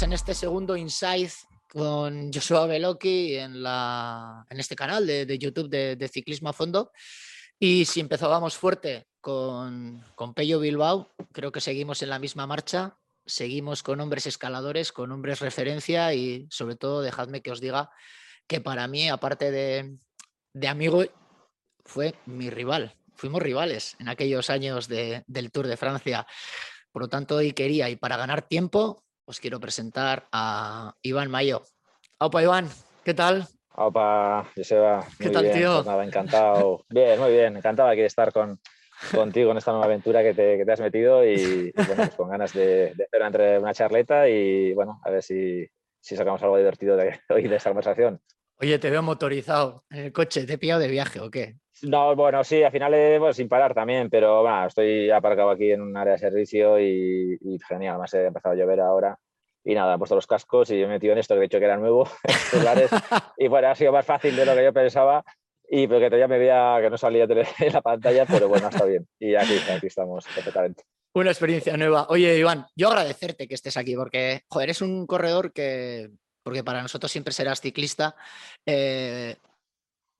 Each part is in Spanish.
en este segundo Insight con Joshua Beloki en, la, en este canal de, de YouTube de, de Ciclismo a Fondo. Y si empezábamos fuerte con, con Pello Bilbao, creo que seguimos en la misma marcha, seguimos con hombres escaladores, con hombres referencia y sobre todo dejadme que os diga que para mí, aparte de, de amigo, fue mi rival. Fuimos rivales en aquellos años de- del Tour de Francia. Por lo tanto, hoy quería, y para ganar tiempo, os quiero presentar a Iván Mayo. Opa, Iván, ¿qué tal? Opa, Joseba. ¿Qué muy tal, bien, tío? pues nada, encantado. Bien, muy bien. Encantado aquí de estar con, contigo en esta nueva aventura que te, que te has metido y, y, bueno, pues con ganas de, de hacer una, entre- una charleta y bueno, a ver si, si sacamos algo divertido de hoy de esta conversación. Oye, te veo motorizado en el coche, ¿te he pillado de viaje o qué? No, bueno, sí, al final eh, bueno, sin parar también, pero bueno, estoy aparcado aquí en un área de servicio y, y genial, además he empezado a llover ahora. Y nada, he puesto los cascos y me he metido en esto, que de hecho que era nuevo, y bueno, ha sido más fácil de lo que yo pensaba, y porque todavía me veía que no salía en la pantalla, pero bueno, está bien. Y aquí, aquí estamos, perfectamente. Una experiencia nueva. Oye, Iván, yo agradecerte que estés aquí porque, joder, eres un corredor que, porque para nosotros siempre serás ciclista, eh,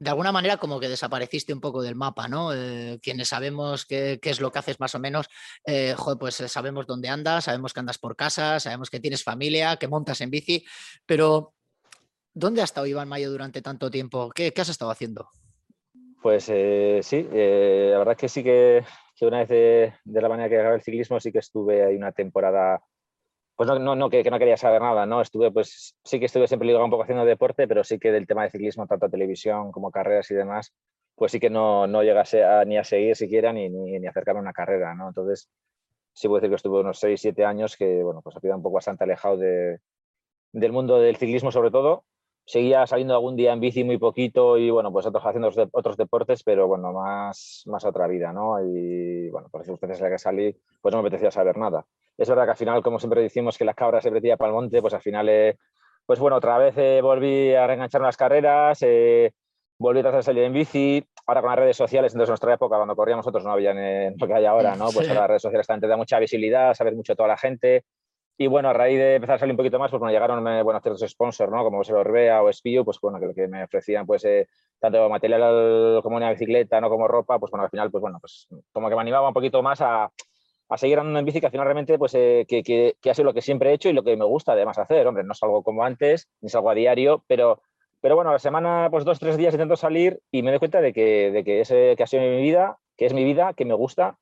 de alguna manera como que desapareciste un poco del mapa, ¿no? Eh, quienes sabemos qué, qué es lo que haces más o menos, eh, pues eh, sabemos dónde andas, sabemos que andas por casa, sabemos que tienes familia, que montas en bici, pero ¿dónde ha estado Iván Mayo durante tanto tiempo? ¿Qué, qué has estado haciendo? Pues eh, sí, la verdad es que sí que, una vez de, de la manera que acabé el ciclismo, sí que estuve ahí una temporada, pues no, no, no que, no quería saber nada, ¿no? Estuve, pues sí que estuve siempre ligado un poco haciendo deporte, pero sí que del tema de ciclismo, tanto televisión como carreras y demás, pues sí que no, no llegase a, ni a seguir siquiera ni, ni, ni acercarme a una carrera, ¿no? Entonces, sí puedo decir que estuve unos 6, 7 años que, bueno, pues ha sido un poco bastante alejado de, del mundo del ciclismo sobre todo, seguía saliendo algún día en bici muy poquito y bueno, pues otros haciendo otros, de- deportes, pero bueno, más, más a otra vida, ¿no? Y bueno, por circunstancias en las que salí, pues no me apetecía saber nada. Es verdad que al final, como siempre decimos que las cabras se metía para el monte, pues al final, eh, pues bueno, otra vez eh, volví a reenganchar las carreras, eh, volví a hacer salir en bici, ahora con las redes sociales, entonces en nuestra época, cuando corríamos nosotros, no había eh, lo que hay ahora, ¿no? Pues Sí. ahora las redes sociales también te da mucha visibilidad, saber mucho de toda la gente, y bueno, a raíz de empezar a salir un poquito más, pues bueno, llegaron eh, bueno, ciertos sponsors, ¿no? Como ser Orbea o Espio, pues bueno, que, que me ofrecían pues eh, tanto material como una bicicleta, ¿no? Como ropa, pues bueno, al final, pues bueno, pues como que me animaba un poquito más a, a seguir andando en bici, que al final realmente pues eh, que, que, que ha sido lo que siempre he hecho y lo que me gusta además hacer. Hombre, no salgo como antes, ni salgo a diario, pero, pero bueno, a la semana, pues dos, tres días intento salir y me doy cuenta de que, de que ese que ha sido mi vida, que es mi vida, que me gusta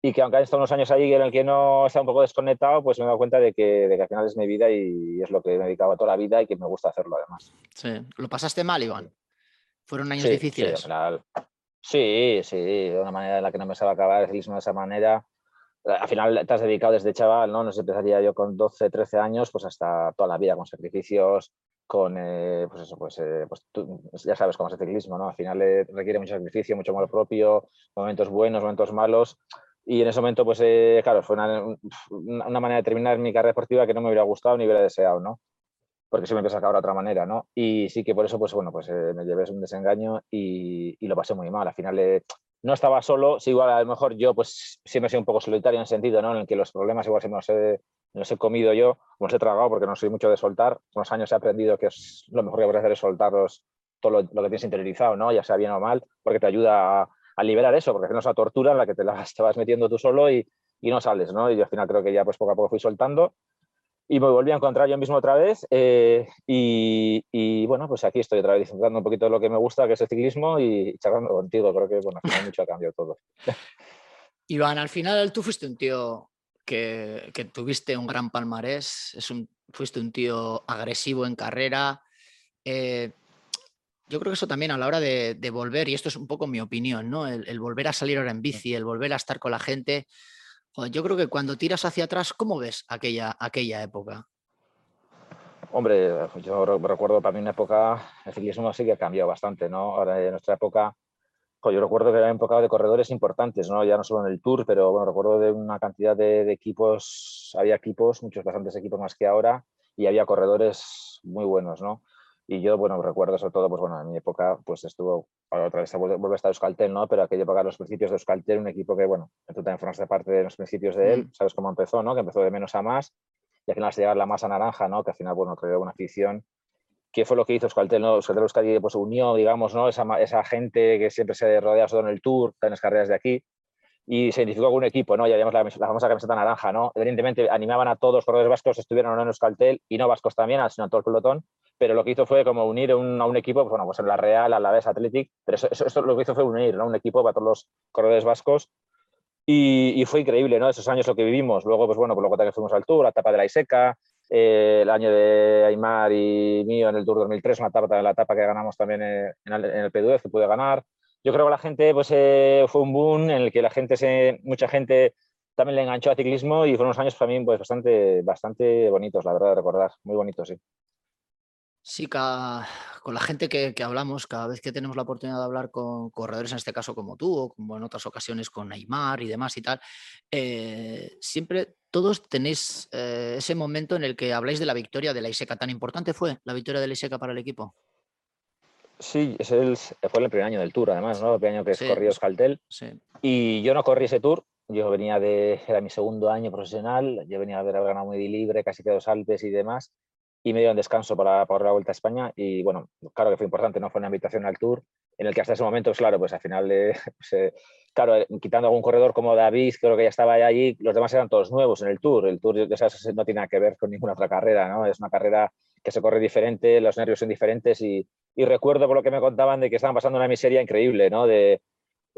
y que aunque han estado unos años ahí en el que no está un poco desconectado, pues me he dado cuenta de que, de que al final es mi vida y es lo que me he dedicado toda la vida y que me gusta hacerlo además. Sí. ¿Lo pasaste mal, Iván? ¿Fueron años Sí, sí, difíciles? al final- sí, sí, de una manera en la que no me sabe acabar el ciclismo de esa manera. Al final te has dedicado desde chaval, ¿no? No sé, empezaría yo con 12, 13 años, pues hasta toda la vida, con sacrificios, con, eh, pues eso, pues, eh, pues tú ya sabes cómo es el ciclismo, ¿no? Al final eh, requiere mucho sacrificio, mucho amor propio, momentos buenos, momentos malos. Y en ese momento, pues eh, claro, fue una, una manera de terminar mi carrera deportiva que no me hubiera gustado ni hubiera deseado, ¿no? porque siempre a acabar de otra manera, ¿no? Y sí que por eso, pues bueno, pues eh, me llevé un desengaño y, y lo pasé muy mal. Al final eh, no estaba solo, sí, igual a lo mejor yo pues siempre he sido un poco solitario en el sentido, ¿no? En el que los problemas igual siempre los he, los he comido yo, o los he tragado porque no soy mucho de soltar. Con los años he aprendido que es lo mejor que puedes hacer es soltarlos todo lo, lo que tienes interiorizado, ¿no? Ya sea bien o mal, porque te ayuda a, a liberar eso, porque es una tortura en la que te, la, te metiendo tú solo y, no sales, ¿no? Y yo al final creo que ya pues poco a poco fui soltando y me volví a encontrar yo mismo otra vez eh, y, y, bueno, pues aquí estoy otra vez disfrutando un poquito de lo que me gusta, que es el ciclismo y charlando contigo, creo que bueno, al mucho ha cambiado todo. Iván, al final tú fuiste un tío que, que tuviste un gran palmarés, es un fuiste un tío agresivo en carrera. Eh, yo creo que eso también a la hora de, volver, y esto es un poco mi opinión, ¿no? El, volver a salir ahora en bici, el volver a estar con la gente. yo creo que cuando tiras hacia atrás, ¿cómo ves aquella, aquella época? Hombre, yo recuerdo para mí una época, el ciclismo sí que ha cambiado bastante, ¿no? Ahora en nuestra época, yo recuerdo que era una época de corredores importantes, ¿no? Ya no solo en el Tour, pero bueno, recuerdo de una cantidad de, de equipos, había equipos, muchos bastantes equipos más que ahora, y había corredores muy buenos, ¿no? Y yo, bueno, recuerdo sobre todo, pues bueno, en mi época, pues estuvo, otra vez vuelve a estar Euskaltel, ¿no? Pero aquella época, los principios de Euskaltel, un equipo que, bueno, tú también formaste parte de los principios de él, mm. sabes cómo empezó, ¿no? Que empezó de menos a más y al final se llega la masa naranja, ¿no? Que al final, bueno, creó una afición. ¿Qué fue lo que hizo Euskaltel, no? Euskaltel Euskadi, pues unió, digamos, ¿no? Esa, esa gente que siempre se rodea solo en el Tour, en las carreras de aquí, y se identificó con un equipo, ¿no? Ya la, la, famosa camiseta naranja, ¿no? Evidentemente animaban a todos los corredores vascos, estuvieran o no en Euskaltel, y no vascos también, sino a todo el pelotón, pero lo que hizo fue como unir a un equipo, pues, bueno, pues en la Real, a la vez Athletic, pero eso, eso, lo que hizo fue unir, ¿no? Un equipo para todos los corredores vascos y, fue increíble, ¿no? Esos años lo que vivimos. Luego, pues bueno, pues luego también fuimos al Tour, la etapa de la Iseca, eh, el año de Aymar y mío en el Tour 2003, una etapa, la etapa que ganamos también en el, en el P2, que pude ganar. Yo creo que la gente, pues eh, fue un boom en el que la gente, mucha gente también le enganchó al ciclismo y fueron unos años también pues, bastante, bastante bonitos, la verdad, de recordar. Muy bonitos, sí. Sí, con la gente que, hablamos, cada vez que tenemos la oportunidad de hablar con corredores, en este caso como tú, o como en otras ocasiones con Neymar y demás y tal, eh, siempre todos tenéis eh, ese momento en el que habláis de la victoria de la ISECA. ¿Tan importante fue la victoria de la ISECA para el equipo? Sí, es el, fue el primer año del Tour, además, ¿no? El primer año que sí, corrió Escaltel. Y yo no corrí ese Tour, yo venía de, era mi segundo año profesional, yo venía a haber ganado muy libre, casi que dos Alpes y demás y me dio un descanso para, para la Vuelta a España y bueno, claro que fue importante, no fue una invitación al Tour, en el que hasta ese momento, pues claro, pues al final, pues, eh, claro, eh, quitando algún corredor como David, creo que ya estaba allí, los demás eran todos nuevos en el Tour, el Tour no tiene que ver con ninguna otra carrera, ¿no? Es una carrera que se corre diferente, los nervios son diferentes y, y recuerdo por lo que me contaban de que estaban pasando una miseria increíble, ¿no? De,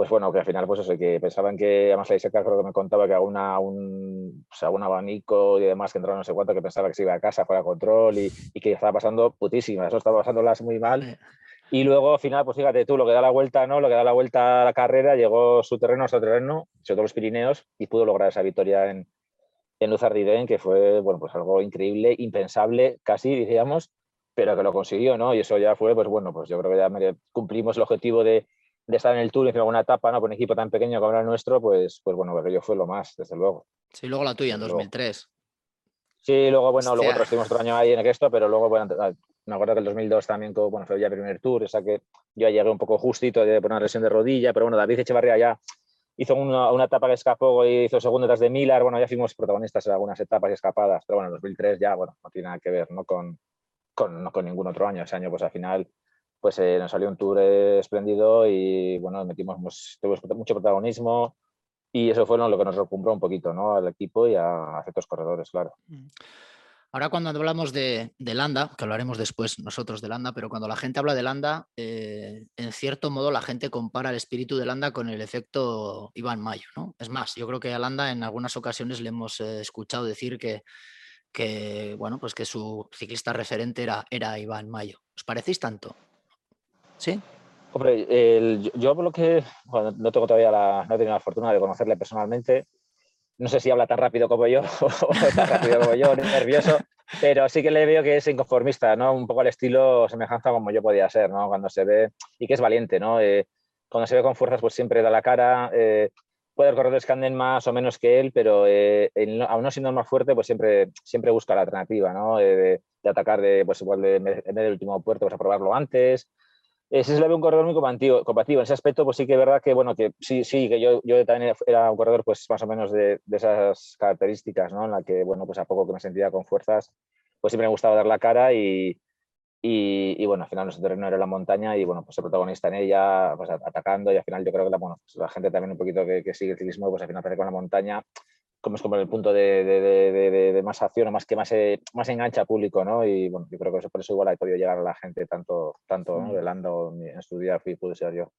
pues bueno, que al final, pues eso, que pensaban que, además la Iseca creo que me contaba que alguna, un, o sea, un abanico y demás que entraba no sé cuánto, que pensaba que se iba a casa, fuera a control y, y que estaba pasando putísima, eso estaba pasándolas muy mal. Y luego al final, pues fíjate tú, lo que da la vuelta, ¿no? Lo que da la vuelta a la carrera, llegó su terreno a su terreno, sobre todo los Pirineos, y pudo lograr esa victoria en, en Luzardiden, que fue, bueno, pues algo increíble, impensable, casi, diríamos, pero que lo consiguió, ¿no? Y eso ya fue, pues bueno, pues yo creo que ya cumplimos el objetivo de, de estar en el Tour en alguna etapa, ¿no? Por un equipo tan pequeño como era el nuestro, pues, pues bueno, yo fue lo más, desde luego. Sí, luego la tuya en 2003. Sí, luego, bueno, luego otros estuvimos otro año ahí en esto, pero luego, bueno, ah, me acuerdo que el 2002 también, bueno, fue ya el primer Tour, o sea que yo llegué un poco justito de poner una lesión de rodilla, pero bueno, David Echevarría ya hizo una, una, etapa que escapó y hizo segundo detrás de Milar, bueno, ya fuimos protagonistas en algunas etapas y escapadas, pero bueno, en 2003 ya, bueno, no tiene nada que ver, ¿no? Con, con, no con ningún otro año, ese año pues al final pues eh, nos salió un tour espléndido y bueno, metimos mucho protagonismo y eso fue lo que nos recumbró un poquito ¿no? al equipo y a, ciertos corredores, claro. Mm. Ahora cuando hablamos de, Landa, que hablaremos después nosotros de Landa, pero cuando la gente habla de Landa, eh, en cierto modo la gente compara el espíritu de Landa con el efecto Iván Mayo. ¿no? Es más, yo creo que a Landa en algunas ocasiones le hemos eh, escuchado decir que, que, bueno, pues que su ciclista referente era, era Iván Mayo. ¿Os parecéis tanto? ¿Sí? Hombre, yo, por lo que no tengo todavía la, no he tenido la fortuna de conocerle personalmente, no sé si habla tan rápido como yo o tan rápido como yo, nervioso, pero sí que le veo que es inconformista, ¿no? Un poco al estilo semejanza como yo podía ser, ¿no? Cuando se ve, y que es valiente, ¿no? Eh, cuando se ve con fuerzas, pues siempre da la cara, eh, puede haber corredores que anden más o menos que él, pero eh, aún no siendo más fuerte, pues siempre, siempre busca la alternativa, ¿no? de, atacar de, pues igual de, en vez del último puerto, pues a probarlo antes, ese se le ve un corredor muy compatible. En ese aspecto, pues sí que es verdad que, bueno, que sí, sí, que yo, yo también era un corredor, pues más o menos de, de, esas características, ¿no? En la que, bueno, pues a poco que me sentía con fuerzas, pues siempre me gustaba dar la cara y, y, y bueno, al final nuestro terreno era la montaña y, bueno, pues el protagonista en ella, pues atacando y al final yo creo que la, bueno, pues la gente también un poquito que, que sigue el ciclismo, pues al final aparece con la montaña como es como el punto de, de, de, más acción o más que más, eh, más engancha público, ¿no? Y bueno, yo creo que eso, por eso igual ha podido llegar a la gente tanto, tanto ¿no? de Lando en su día fui, pude ser yo.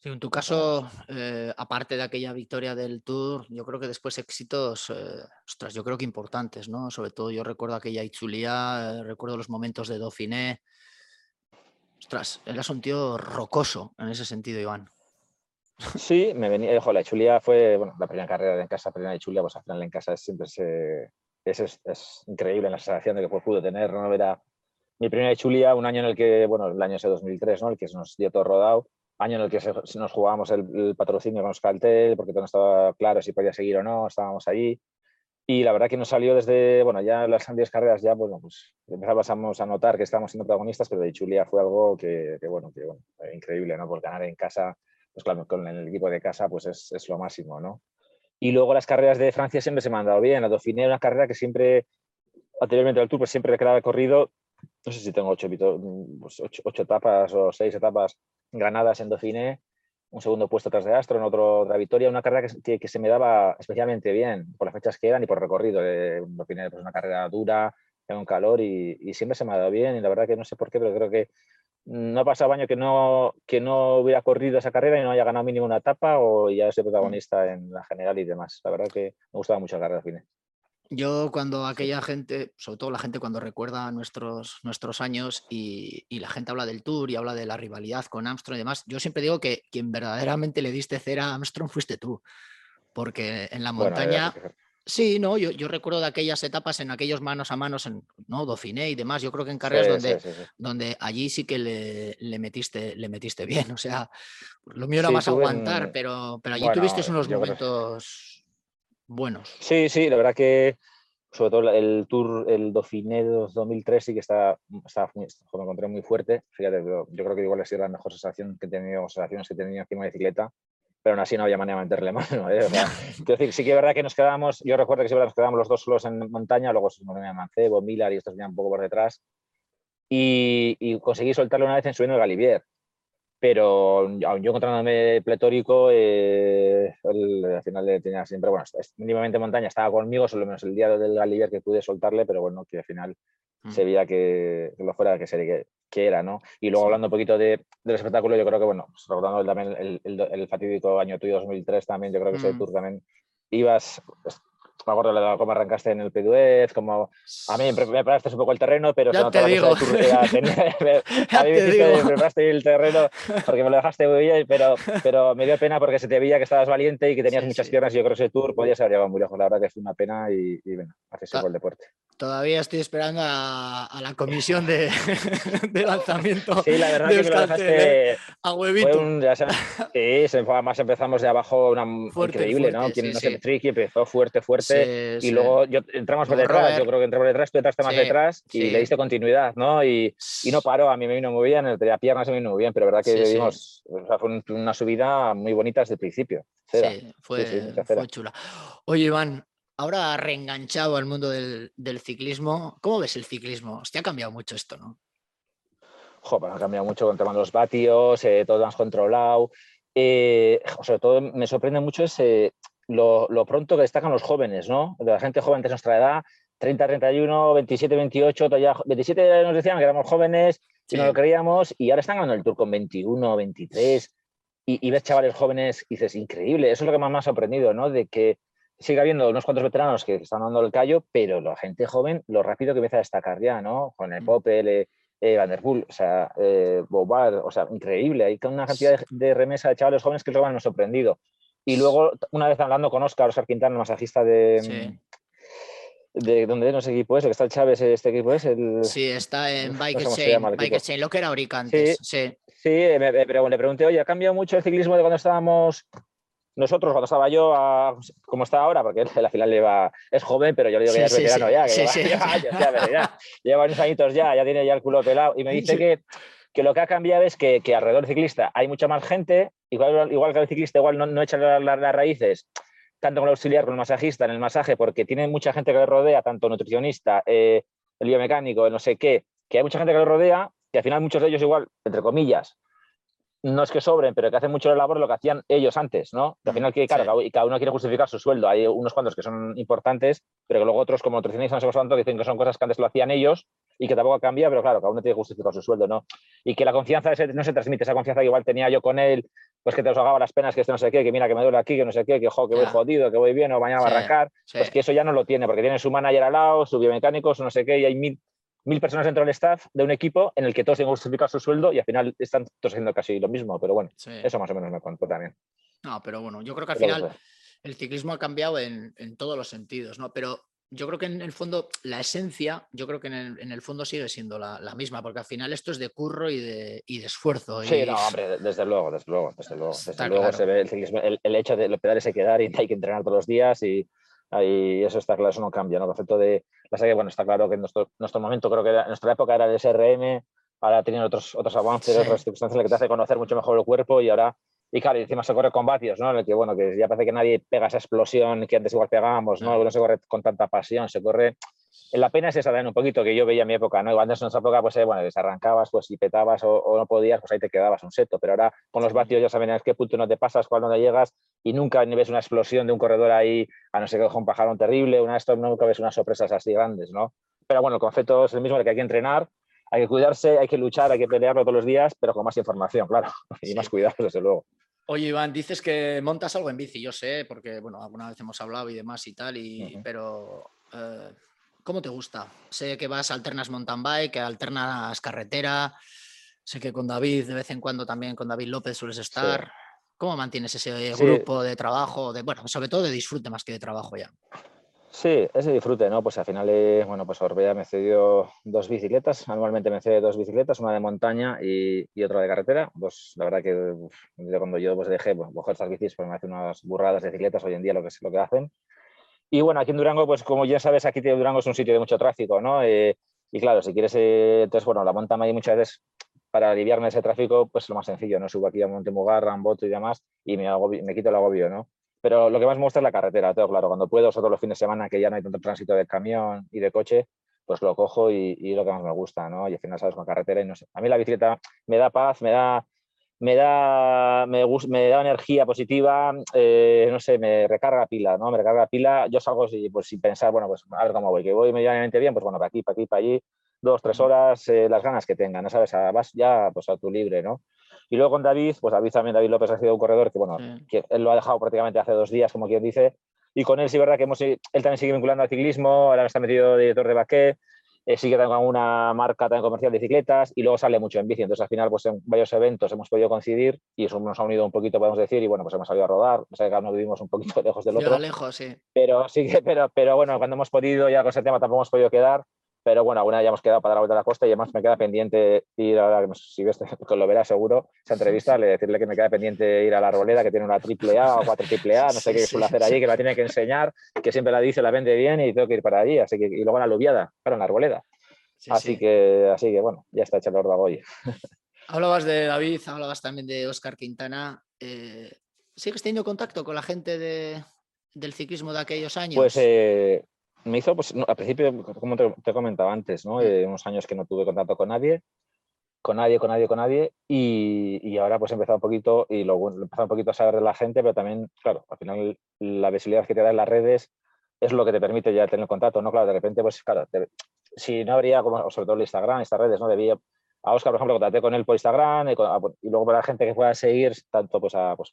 Sí, en tu caso, eh, aparte de aquella victoria del Tour, yo creo que después éxitos, eh, ostras, yo creo que importantes, ¿no? Sobre todo yo recuerdo aquella Ichulía, recuerdo los momentos de Dauphiné. Ostras, eras un tío rocoso en ese sentido, Iván. Sí, me venía, ojo, la Chulia fue, bueno, la primera carrera en casa, primera de Chulia, pues al final en casa siempre se, es, es, increíble la sensación de que pues, tener, ¿no? Era mi primera de Chulia, un año en el que, bueno, el año ese 2003, ¿no? El que se nos dio todo rodado, año en el que se, nos jugábamos el, patrocinio con Euskaltel, porque todo no estaba claro si podía seguir o no, estábamos allí. Y la verdad que nos salió desde, bueno, ya las 10 carreras ya, bueno, pues empezábamos a notar que estábamos siendo protagonistas, pero de Chulia fue algo que, que bueno, que bueno, increíble, ¿no? Por ganar en casa pues claro, con el equipo de casa pues es, es, lo máximo, ¿no? Y luego las carreras de Francia siempre se me han dado bien. La Dauphiné una carrera que siempre, anteriormente al Tour, pues siempre quedaba corrido, no sé si tengo ocho, pues ocho, ocho, etapas o seis etapas ganadas en Dauphiné, un segundo puesto tras de Astro, en otro otra victoria, una carrera que, que, se me daba especialmente bien por las fechas que eran y por recorrido. Eh, pues una carrera dura, con calor y, y, siempre se me ha dado bien y la verdad que no sé por qué, pero creo que no ha pasado año que no, que no hubiera corrido esa carrera y no haya ganado mínimo una etapa o ya soy protagonista en la general y demás. La verdad que me gustaba mucho la carrera cine. Yo cuando aquella gente, sobre todo la gente cuando recuerda nuestros, nuestros años y, y, la gente habla del Tour y habla de la rivalidad con Armstrong y demás, yo siempre digo que quien verdaderamente le diste cera a Armstrong fuiste tú, porque en la montaña... Bueno, Sí, no, yo, yo, recuerdo de aquellas etapas en aquellos manos a manos, en ¿no? Dauphiné y demás. Yo creo que en carreras sí, donde, sí, sí, donde allí sí que le, le, metiste, le metiste bien. O sea, lo mío era más aguantar, en... pero, pero allí bueno, tuviste unos momentos buenos. Sí, sí, la verdad que sobre todo el Tour, el Dauphiné 2003 sí que está, está me encontré muy fuerte. Fíjate, yo creo que igual ha sido la mejor sensación que he tenido, sensaciones que he tenido encima de bicicleta pero aún así no había manera de meterle mano. ¿eh? O sea, decir, sí que es verdad que nos quedábamos, yo recuerdo que siempre nos quedábamos los dos solos en montaña, luego se ponía Mancebo, Milar y estos venían un poco por detrás, y, y, conseguí soltarle una vez en subiendo el Galivier. Pero aún yo encontrándome pletórico, eh, el, al final tenía siempre, bueno, mínimamente montaña, estaba conmigo, solo menos el día del Galivier que pude soltarle, pero bueno, que al final mm. se veía que, que, lo fuera que, que, que era, ¿no? Y luego hablando un poquito de, del espectáculo, yo creo que, bueno, pues recordando también el, el, el, fatídico año tuyo 2003 también, yo creo que mm. ese tour también ibas, pues, me acuerdo cómo arrancaste en el P10, como a mí me preparaste un poco el terreno, pero ya te digo. Tu, ya, tenía, a mí me, me preparaste el terreno porque me lo dejaste muy bien, pero, pero me dio pena porque se te veía que estabas valiente y que tenías sí, muchas sí. piernas y yo creo que ese tour podías haber llegado muy lejos, la verdad que fue una pena y, y bueno, haces ah. el deporte. Todavía estoy esperando a, a la comisión de, de, lanzamiento. Sí, la verdad de que lo dejaste a huevito. Un, ya sabes, sí, además empezamos de abajo una fuerte, increíble, fuerte, ¿no? Quien no sé, Tricky empezó fuerte, fuerte. Y luego yo, entramos por detrás, Robert. yo creo que entré por detrás, tú entraste más detrás y le diste continuidad, ¿no? Y, y, no paró, a mí me vino muy bien, el de la pierna se me vino muy bien, pero verdad que dimos, o sea, fue una subida muy bonita desde el principio. Cera. Sí, fue, fue chula. Oye, Iván, ahora reenganchado al mundo del, del, ciclismo, ¿cómo ves el ciclismo? Te ha cambiado mucho esto, ¿no? Joder, ha cambiado mucho con temas de los vatios, eh, todo más controlado. Eh, sobre todo me sorprende mucho ese, lo, lo, pronto que destacan los jóvenes, ¿no? De la gente joven de nuestra edad, 30, 31, 27, 28, todavía, 27 nos decían que éramos jóvenes y sí. no lo creíamos, y ahora están ganando el Tour con 21, 23, y, y ves chavales jóvenes y dices, increíble, eso es lo que más me ha sorprendido, ¿no? De que sigue habiendo unos cuantos veteranos que están dando el callo, pero la gente joven, lo rápido que empieza a destacar ya, ¿no? Con el Popel, eh, eh, Van der Poel, o sea, eh, Bobard, o sea, increíble. Hay una cantidad de, de, remesa de chavales jóvenes que es lo que nos ha sorprendido. Y luego, una vez hablando con Oscar, Oscar Quintana, el masajista de... Sí. De dónde no sé qué equipo es, que está el Chávez, este equipo es el. Sí, está en Bike no Chain, Bike Chain, lo que era Orica antes. Sí, sí. sí me, me, le pregunté, oye, ¿ha cambiado mucho el ciclismo de cuando estábamos nosotros, cuando estaba yo, a, como está ahora, porque él al final lleva, es joven, pero yo le digo que sí, ya es veterano sí, ya, que sí, lleva, sí, lleva, ya, ya, lleva unos añitos ya, ya tiene ya el culo pelado, y me dice que, que lo que ha cambiado es que, que, alrededor del ciclista hay mucha más gente, igual, igual que el ciclista igual no, no echa las, las, raíces, tanto con el auxiliar como el masajista en el masaje, porque tiene mucha gente que le rodea, tanto nutricionista, eh, el biomecánico, el no sé qué, que hay mucha gente que le rodea, que al final muchos de ellos igual, entre comillas, no es que sobren, pero que hacen mucho la labor lo que hacían ellos antes, ¿no? al final, que, claro, cada uno quiere justificar su sueldo. Hay unos cuantos que son importantes, pero que luego otros, como nutricionistas, no sé cuánto, dicen que son cosas que antes lo hacían ellos y que tampoco cambia, pero claro, cada uno tiene que justificar su sueldo, ¿no? Y que la confianza no se transmite, esa confianza que igual tenía yo con él, pues que te ahogaba las penas, que esto no sé qué, que mira que me duele aquí, que no sé qué, que, jo, que voy jodido, que voy bien o mañana va a arrancar, pues que eso ya no lo tiene, porque tiene su manager al lado, su biomecánico, su no sé qué, y hay mil mil personas dentro del staff de un equipo en el que todos tienen que justificar su sueldo y al final están todos haciendo casi lo mismo, pero bueno, eso más o menos me contó también. No, pero bueno, yo creo que al final el ciclismo ha cambiado en, todos los sentidos, ¿no? Pero yo creo que en el fondo la esencia, yo creo que en el, fondo sigue siendo la, misma, porque al final esto es de curro y de, y de esfuerzo. Sí, no, hombre, desde luego, desde luego, desde luego. Desde luego se ve el, ciclismo, el, hecho de los pedales hay que dar y hay que entrenar todos los días y, y eso está claro, eso no cambia, ¿no? El concepto de la que, bueno, está claro que en nuestro, nuestro momento, creo que en nuestra época era el SRM, ahora tienen otros, otros avances, otras circunstancias en las que te hace conocer mucho mejor el cuerpo y ahora, y claro, y encima se corre con vatios, ¿no? En el que, bueno, que ya parece que nadie pega esa explosión que antes igual pegábamos, ¿no? No se corre con tanta pasión, se corre la pena es esa, un poquito que yo veía en mi época, ¿no? Antes en nuestra época, pues, eh, bueno, desarrancabas, pues, si petabas o, no podías, pues ahí te quedabas un seto, pero ahora con los vatios ya saben a qué punto no te pasas, cuándo no llegas, y nunca ni ves una explosión de un corredor ahí, a no ser que deja un pajarón terrible, una esto, nunca ves unas sorpresas así grandes, ¿no? Pero bueno, el concepto es el mismo, de que hay que entrenar, hay que cuidarse, hay que luchar, hay que pelearlo todos los días, pero con más información, claro, y más cuidados, desde luego. Oye, Iván, dices que montas algo en bici, yo sé, porque, bueno, alguna vez hemos hablado y demás y tal, y, pero... Eh, ¿Cómo te gusta? Sé que vas, alternas mountain bike, que alternas carretera. Sé que con David, de vez en cuando también con David López sueles estar. ¿Cómo mantienes ese grupo de trabajo? De, bueno, sobre todo de disfrute más que de trabajo ya. Sí, ese disfrute, ¿no? Pues al final, bueno, pues Orbea me cedió dos bicicletas. Anualmente me cede dos bicicletas, una de montaña y, otra de carretera. Pues la verdad que cuando yo pues, dejé pues, coger estas bicis, pues me hace unas burradas de bicicletas hoy en día lo que, lo que hacen. Y bueno, aquí en Durango, pues como ya sabes, aquí Durango es un sitio de mucho tráfico, ¿no? Eh, y claro, si quieres, eh, entonces, bueno, la monta ahí muchas veces para aliviarme ese tráfico, pues lo más sencillo, ¿no? Subo aquí a Montemugar, Ramboto y demás y me, me quito el agobio, ¿no? Pero lo que más me gusta es la carretera, todo claro, cuando puedo, sobre los fines de semana que ya no hay tanto tránsito de camión y de coche, pues lo cojo y, y lo que más me gusta, ¿no? Y al final sabes con carretera y no sé. A mí la bicicleta me da paz, me da me da, me, me da energía positiva, eh, no sé, me recarga pila, ¿no? Me recarga pila, yo salgo pues, sin pensar, bueno, pues a ver cómo voy, que voy medianamente bien, pues bueno, para aquí, para aquí, para allí, dos, tres horas, eh, las ganas que tenga, ¿no sabes? Vas ya pues a tu libre, ¿no? Y luego con David, pues David también, David López ha sido un corredor que, bueno, que él lo ha dejado prácticamente hace dos días, como quien dice, y con él sí, verdad que hemos, él también sigue vinculando al ciclismo, ahora está metido director de Baqué, eh, sigue con una marca también comercial de bicicletas y luego sale mucho en bici. Entonces, al final, pues en varios eventos hemos podido coincidir y eso nos ha unido un poquito, podemos decir, y bueno, pues hemos salido a rodar. O sea, que uno vivimos un poquito lejos del otro. lejos, sí. Pero sí que, pero, pero bueno, cuando hemos podido, ya con ese tema tampoco hemos podido quedar. Pero bueno, alguna ya hemos quedado para dar la vuelta a la costa y además me queda pendiente ir ahora, si ves, lo verás seguro, esa entrevista, le decirle que me queda pendiente ir a la Arboleda, que tiene una triple A o cuatro triple A, no sé qué suele hacer allí, que la tiene que enseñar, que siempre la dice, la vende bien y tengo que ir para allí. Así que, y luego en la Lubiada, claro, en la Arboleda así, Que, así que, bueno, ya está hecho el hoy. Hablabas de David, hablabas también de Oscar Quintana. Eh, ¿Sigues teniendo contacto con la gente de, del ciclismo de aquellos años? Pues eh, me hizo, pues al principio, como te, comentaba antes, ¿no? Eh, unos años que no tuve contacto con nadie, con nadie, con nadie, con nadie, y, y ahora pues he empezado un poquito, y luego he empezado un poquito a saber de la gente, pero también, claro, al final la visibilidad que te da en las redes es lo que te permite ya tener contacto, ¿no? Claro, de repente, pues claro, si no habría, como sobre todo el Instagram, estas redes, ¿no? Debía, a Oscar, por ejemplo, contacté con él por Instagram y, luego para la gente que pueda seguir, tanto pues a, pues,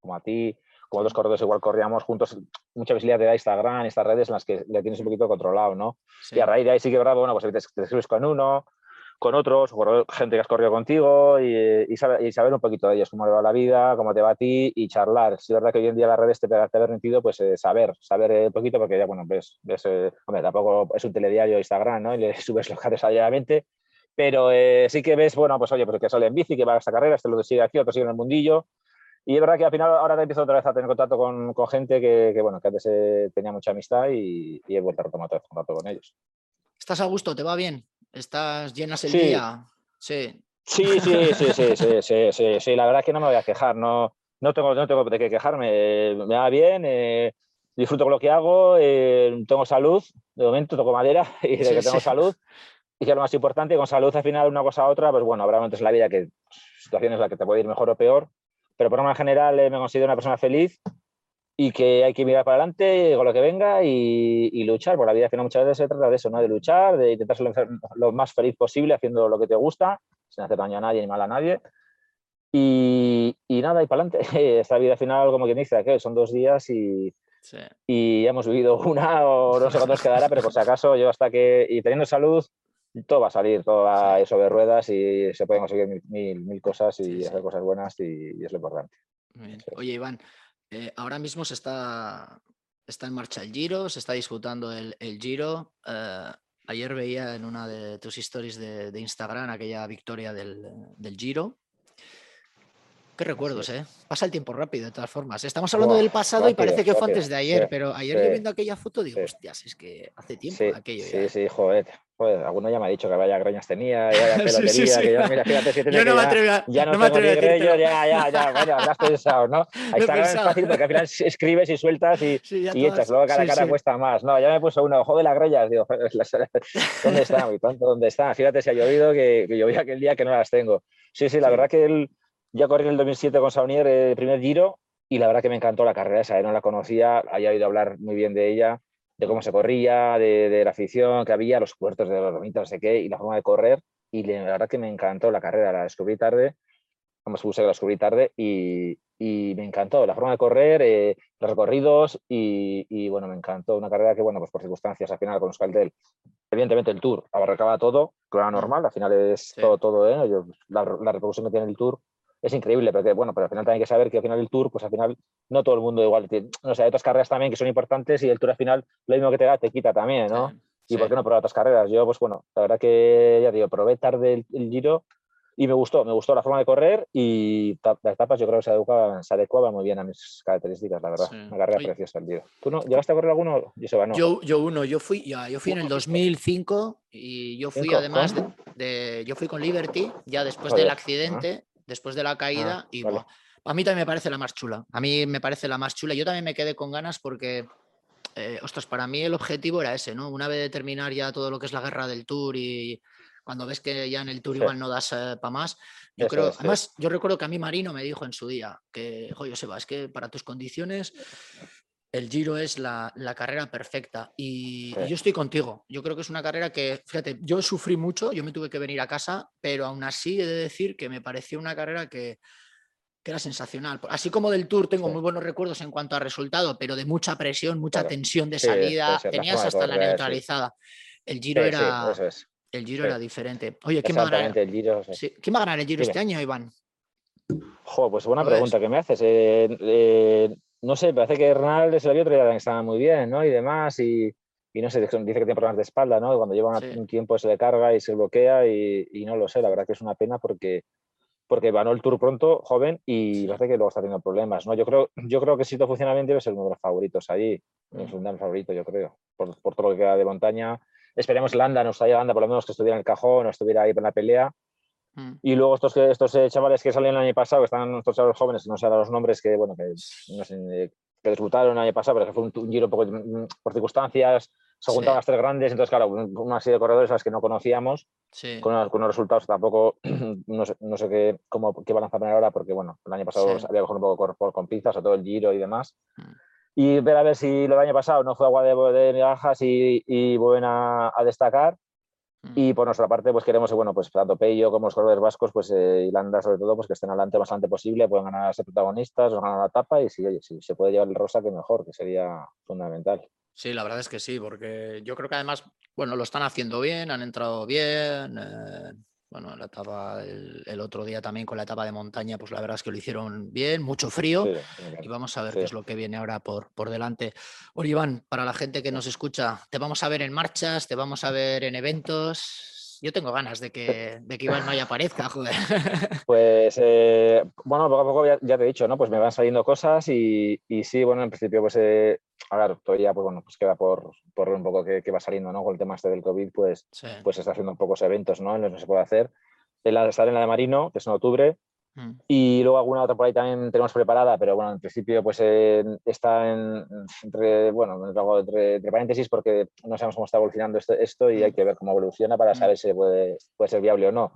como a ti, como dos corredores igual corríamos juntos, mucha visibilidad de Instagram, estas redes en las que le tienes un poquito controlado, ¿no? Y a raíz de ahí sí que, verdad, bueno, pues te, te escribes con uno, con otros, gente que has corrido contigo y, saber, un poquito de ellos, cómo le va la vida, cómo te va a ti y charlar. Si es verdad que hoy en día las redes te, te permitido pues eh, saber, saber un poquito, porque ya, bueno, ves, ves eh, hombre, tampoco es un telediario Instagram, ¿no? Y le subes los que diariamente, pero eh, sí que ves, bueno, pues oye, pues que sale en bici, que va a esta carrera, este lo sigue aquí, otro sigue en el mundillo. Y es verdad que al final ahora te empiezo otra vez a tener contacto con, con gente que, que, bueno, que antes tenía mucha amistad y, y, he vuelto a retomar otra vez contacto con ellos. ¿Estás a gusto? ¿Te va bien? ¿Estás llenas el día? Sí. Sí, sí, sí, sí, sí, sí, sí, la verdad es que no me voy a quejar, no, no, tengo, no tengo de qué quejarme, me va bien, eh, disfruto con lo que hago, eh, tengo salud, de momento toco madera y de que tengo salud, y que lo más importante, con salud al final una cosa a otra, pues bueno, habrá momentos en la vida que situaciones en las que te puede ir mejor o peor, pero por norma general eh, me considero una persona feliz y que hay que mirar para adelante con lo que venga y, luchar, por la vida al final muchas veces se trata de eso, ¿no? de luchar, de intentar ser lo más feliz posible haciendo lo que te gusta, sin hacer daño a nadie ni mal a nadie. Y, nada, y para adelante. Esta vida al final, como quien dice, que son dos días y, y hemos vivido una o no sé cuánto nos quedará, pero por si acaso yo hasta que, y teniendo salud, todo va a salir, todo va a sobre ruedas y se pueden conseguir mil, mil, cosas y hacer cosas buenas y, es lo importante. Oye, Iván, eh, ahora mismo se está, está en marcha el Giro, se está disputando el, Giro. Eh, ayer veía en una de tus historias de, Instagram aquella victoria del, del Giro. Qué recuerdos, ¿eh? Pasa el tiempo rápido, de todas formas. Estamos hablando del pasado y parece que fue antes de ayer, pero ayer yo viendo aquella foto digo, hostias, es que hace tiempo aquello. Sí, sí, joder. Joder, alguno ya me ha dicho que vaya greñas tenía, vaya pelotería, que ya, mira, fíjate si Yo no me atrevo a Ya no, no me atrevo a greños, ya, ya, ya, bueno, ya has pensado, ¿no? Ahí está es fácil porque al final escribes y sueltas y, y echas, luego cada cara cuesta más. No, ya me puso uno, ojo de las grellas, digo, ¿dónde está? Muy pronto, ¿dónde está? Fíjate si ha llovido, que, que llovía aquel día que no las tengo. Sí, sí, la verdad que el ya corrí en el 2007 con Saunier el eh, primer giro y la verdad que me encantó la carrera esa, ¿eh? no la conocía, había oído hablar muy bien de ella, de cómo se corría, de, la afición que había, los puertos de los domitos, no sé qué, y la forma de correr. Y la verdad que me encantó la carrera, la descubrí tarde, como se que la descubrí tarde, y, me encantó la forma de correr, eh, los recorridos, y, bueno, me encantó. Una carrera que, bueno, pues por circunstancias al final con los Caldel, evidentemente el Tour abarcaba todo, que era normal, al final es todo, todo, ¿eh? la, la repercusión que tiene el Tour es increíble, porque bueno, pero al final también hay que saber que al final el Tour, pues al final no todo el mundo igual, no sé, hay otras carreras también que son importantes y el Tour al final lo mismo que te da, te quita también, ¿no? y por qué no probar otras carreras. Yo, pues bueno, la verdad que ya digo, probé tarde el, Giro y me gustó, me gustó la forma de correr y las etapas yo creo que se adecuaban, se adecuaba muy bien a mis características, la verdad. Una carrera preciosa el Giro. ¿Tú no llegaste a correr alguno? Yo, no. yo, yo uno, yo fui, ya, yo fui en el 2005 y yo fui además de, yo fui con Liberty ya después del accidente después de la caída ah, y a mí también me parece la más chula. A mí me parece la más chula. Yo también me quedé con ganas porque, eh, ostras, para mí el objetivo era ese, ¿no? Una vez de terminar ya todo lo que es la guerra del Tour y cuando ves que ya en el Tour igual no das eh, para más. Yo creo, además, yo recuerdo que a mí Marino me dijo en su día que, oye, Seba, es que para tus condiciones el Giro es la, carrera perfecta y, yo estoy contigo. Yo creo que es una carrera que, fíjate, yo sufrí mucho, yo me tuve que venir a casa, pero aún así he de decir que me pareció una carrera que, era sensacional. Así como del Tour tengo muy buenos recuerdos en cuanto a resultado, pero de mucha presión, mucha tensión de salida, tenías hasta la neutralizada. El Giro era... El Giro era diferente. Oye, ¿quién va a ganar? El Giro, ¿Quién va a ganar el Giro este año, Iván? Jo, pues buena pregunta que me haces. Eh, eh, no sé, parece que Ronald se lo había otro día que estaba muy bien, ¿no? Y demás, y, no sé, dice que tiene problemas de espalda, ¿no? Cuando lleva un tiempo se le carga y se bloquea y, no lo sé, la verdad que es una pena porque, porque ganó el Tour pronto, joven, y parece que luego está teniendo problemas, ¿no? Yo creo, yo creo que si todo funciona bien debe ser uno de los favoritos ahí, es un gran favorito, yo creo, por, todo lo que queda de montaña. Esperemos Landa, nos está llegando por lo menos que estuviera en el cajón, o estuviera ahí en la pelea, Mm. Y luego estos, estos eh, chavales que salieron el año pasado, que están estos chavales jóvenes, no sé los nombres, que bueno, que, no sé, eh, que disputaron el año pasado, pero que fue un, giro un poco mm, por circunstancias, se juntaron las tres grandes, entonces claro, una serie de corredores a los que no conocíamos, con, unos, con, unos, resultados tampoco, no sé, no sé qué, cómo, qué van a poner ahora, porque bueno, el año pasado había cogido un poco por, con pinzas, a todo el giro y demás. Mm. Y ver a ver si lo del año pasado no fue agua de, de migajas y, y vuelven a, a destacar y por nuestra parte, pues queremos, bueno, pues tanto Peyo como los corredores vascos, pues eh, Landa sobre todo, pues que estén adelante bastante posible, puedan ganar a ser protagonistas, ganar la etapa y si, oye, si se puede llevar el rosa, que mejor, que sería fundamental. Sí, la verdad es que sí, porque yo creo que además, bueno, lo están haciendo bien, han entrado bien, eh, bueno, la etapa el, otro día también con la etapa de montaña, pues la verdad es que lo hicieron bien, mucho frío. y vamos a ver qué es lo que viene ahora por, por delante. Oye, Iván, para la gente que nos escucha, te vamos a ver en marchas, te vamos a ver en eventos. Yo tengo ganas de que, de que Iván no haya aparezca, joder. Pues eh, bueno, poco a poco ya, te he dicho, ¿no? Pues me van saliendo cosas y, y sí, bueno, en principio, pues eh, a ver, todavía pues bueno, pues queda por, por un poco que, va saliendo, ¿no? Con el tema este del COVID, pues, pues se está haciendo pocos eventos, ¿no? En los que se puede hacer. El estar en la de Marino, que es en octubre. Y luego alguna otra por ahí también tenemos preparada, pero bueno, en principio pues está en, entre, bueno, entre, paréntesis porque no sabemos cómo está evolucionando esto, esto y hay mm. que ver cómo evoluciona para mm. saber si puede, puede ser viable o no.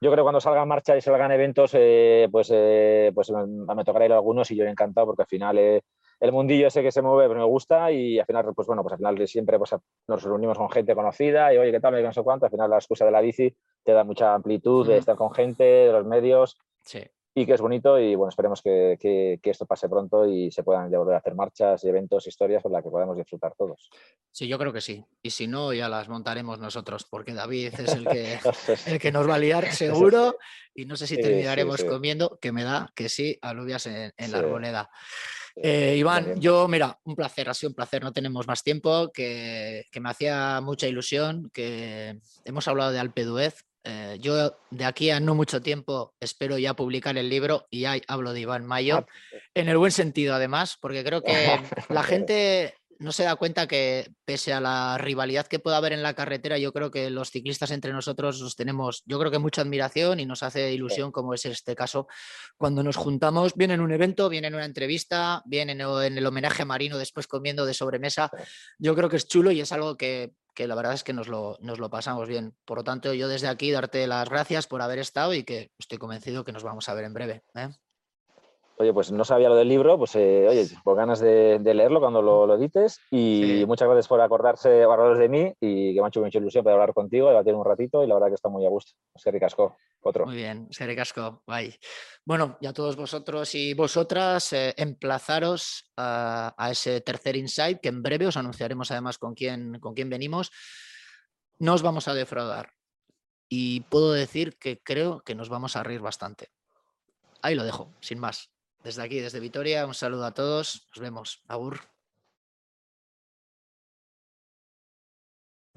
Yo creo que cuando salga en marcha y salgan eventos, eh, pues, eh, pues me, tocará ir a algunos y yo encantado porque al final eh, el mundillo ese que se mueve pero me gusta y al final, pues bueno, pues al final siempre pues, nos reunimos con gente conocida y oye, ¿qué tal? No sé cuánto. Al final la excusa de la bici te da mucha amplitud de estar con gente, de los medios. Sí. Y que es bonito y bueno, esperemos que, que, esto pase pronto y se puedan ya volver a hacer marchas y eventos, historias con las que podamos disfrutar todos. Sí, yo creo que sí. Y si no, ya las montaremos nosotros, porque David es el que, el que nos va a liar seguro y no sé si terminaremos comiendo, que me da que sí, alubias en, en la arboleda. Eh, Iván, yo, mira, un placer, ha sido un placer, no tenemos más tiempo, que, me hacía mucha ilusión, que hemos hablado de Alpe eh, yo de aquí a no mucho tiempo espero ya publicar el libro y ya hablo de Iván Mayo, ah, en el buen sentido además, porque creo que la gente no se da cuenta que pese a la rivalidad que pueda haber en la carretera, yo creo que los ciclistas entre nosotros nos tenemos, yo creo que mucha admiración y nos hace ilusión, como es este caso, cuando nos juntamos, bien en un evento, bien en una entrevista, bien en, el homenaje a Marino después comiendo de sobremesa. Yo creo que es chulo y es algo que, la verdad es que nos lo, nos lo pasamos bien. Por lo tanto, yo desde aquí darte las gracias por haber estado y que estoy convencido que nos vamos a ver en breve. ¿eh? Oye, pues no sabía lo del libro, pues eh, oye, por ganas de, leerlo cuando lo, edites y muchas gracias por acordarse, acordaros de mí y que me ha hecho mucha ilusión poder hablar contigo, debatir un ratito y la verdad que está muy a gusto. Serri Casco, otro. Muy bien, Serri Casco, bye. Bueno, ya todos vosotros y vosotras eh, emplazaros a, ese tercer insight que en breve os anunciaremos además con quién, con quién venimos. No os vamos a defraudar y puedo decir que creo que nos vamos a reír bastante. Ahí lo dejo, sin más. Desde aquí, desde Vitoria, un saludo a todos. Nos vemos. Agur.